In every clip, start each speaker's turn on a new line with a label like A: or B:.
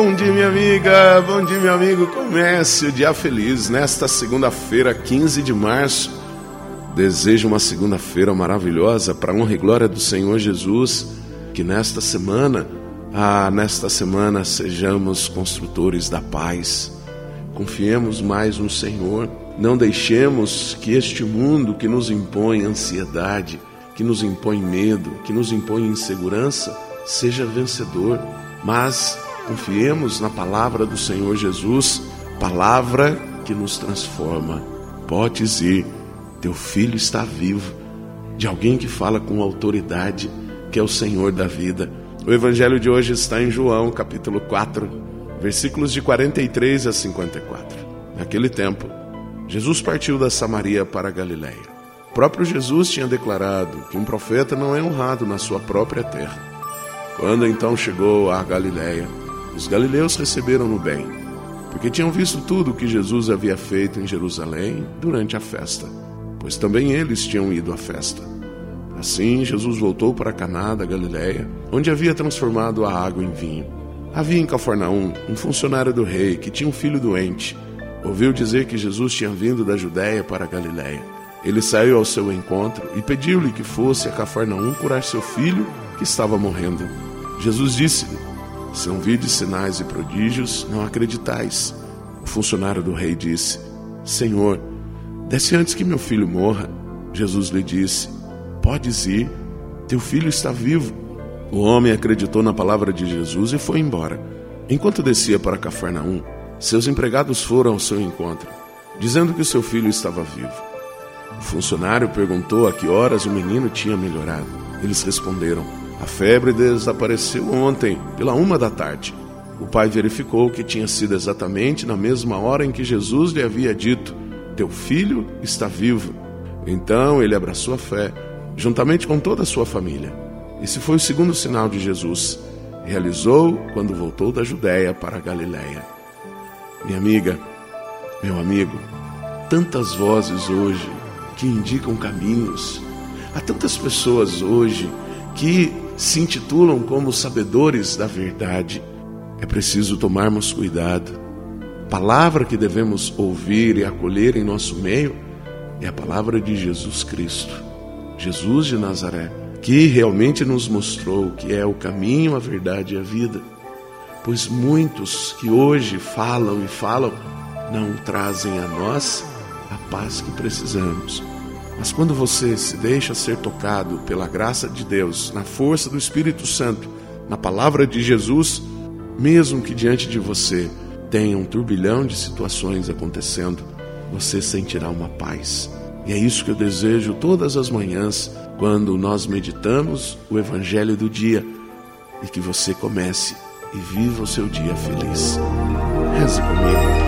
A: bom dia, minha amiga, bom dia, meu amigo. Comece o dia feliz nesta segunda-feira, 15 de março. Desejo uma segunda-feira maravilhosa para honra e glória do Senhor Jesus. Que nesta semana, ah, nesta semana, sejamos construtores da paz. Confiemos mais no Senhor. Não deixemos que este mundo que nos impõe ansiedade, que nos impõe medo, que nos impõe insegurança, seja vencedor, mas confiemos na palavra do Senhor Jesus, palavra que nos transforma. Podes ir, teu filho está vivo, de alguém que fala com autoridade, que é o Senhor da vida. O evangelho de hoje está em João, capítulo 4, versículos de 43 a 54. Naquele tempo, Jesus partiu da Samaria para a Galiléia. O próprio Jesus tinha declarado que um profeta não é honrado na sua própria terra. Quando então chegou a Galiléia, os galileus receberam-no bem, porque tinham visto tudo o que Jesus havia feito em Jerusalém durante a festa, pois também eles tinham ido à festa. Assim, Jesus voltou para Caná da Galiléia, onde havia transformado a água em vinho. Havia em Cafarnaum um funcionário do rei que tinha um filho doente. Ouviu dizer que Jesus tinha vindo da Judéia para a Galiléia. Ele saiu ao seu encontro e pediu-lhe que fosse a Cafarnaum curar seu filho que estava morrendo. Jesus disse-lhe: Se não vides sinais e prodígios, não acreditais. O funcionário do rei disse: Senhor, desce antes que meu filho morra. Jesus lhe disse: Podes ir, teu filho está vivo. O homem acreditou na palavra de Jesus e foi embora. Enquanto descia para Cafarnaum, seus empregados foram ao seu encontro, dizendo que o seu filho estava vivo. O funcionário perguntou a que horas o menino tinha melhorado. Eles responderam: a febre desapareceu ontem, pela uma da tarde. O pai verificou que tinha sido exatamente na mesma hora em que Jesus lhe havia dito: Teu filho está vivo. Então ele abraçou a fé, juntamente com toda a sua família. Esse foi o segundo sinal de Jesus. Realizou quando voltou da Judéia para a Galiléia. Minha amiga, meu amigo, tantas vozes hoje que indicam caminhos. Há tantas pessoas hoje que se intitulam como sabedores da verdade. É preciso tomarmos cuidado. A palavra que devemos ouvir e acolher em nosso meio é a palavra de Jesus Cristo, Jesus de Nazaré, que realmente nos mostrou que é o caminho, a verdade e a vida. Pois muitos que hoje falam e falam não trazem a nós a paz que precisamos. Mas quando você se deixa ser tocado pela graça de Deus, na força do Espírito Santo, na palavra de Jesus, mesmo que diante de você tenha um turbilhão de situações acontecendo, você sentirá uma paz. E é isso que eu desejo todas as manhãs, quando nós meditamos o Evangelho do dia, e que você comece e viva o seu dia feliz. Reze comigo.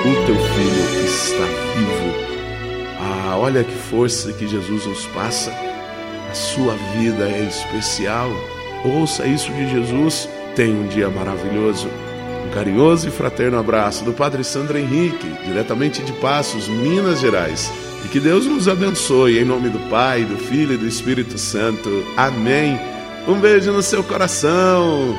A: o teu filho está vivo. Ah, olha que força que Jesus nos passa. A sua vida é especial. Ouça isso de Jesus. Tenha um dia maravilhoso. Um carinhoso e fraterno abraço do Padre Sandro Henrique, diretamente de Passos, Minas Gerais. E que Deus nos abençoe em nome do Pai, do Filho e do Espírito Santo. Amém. Um beijo no seu coração.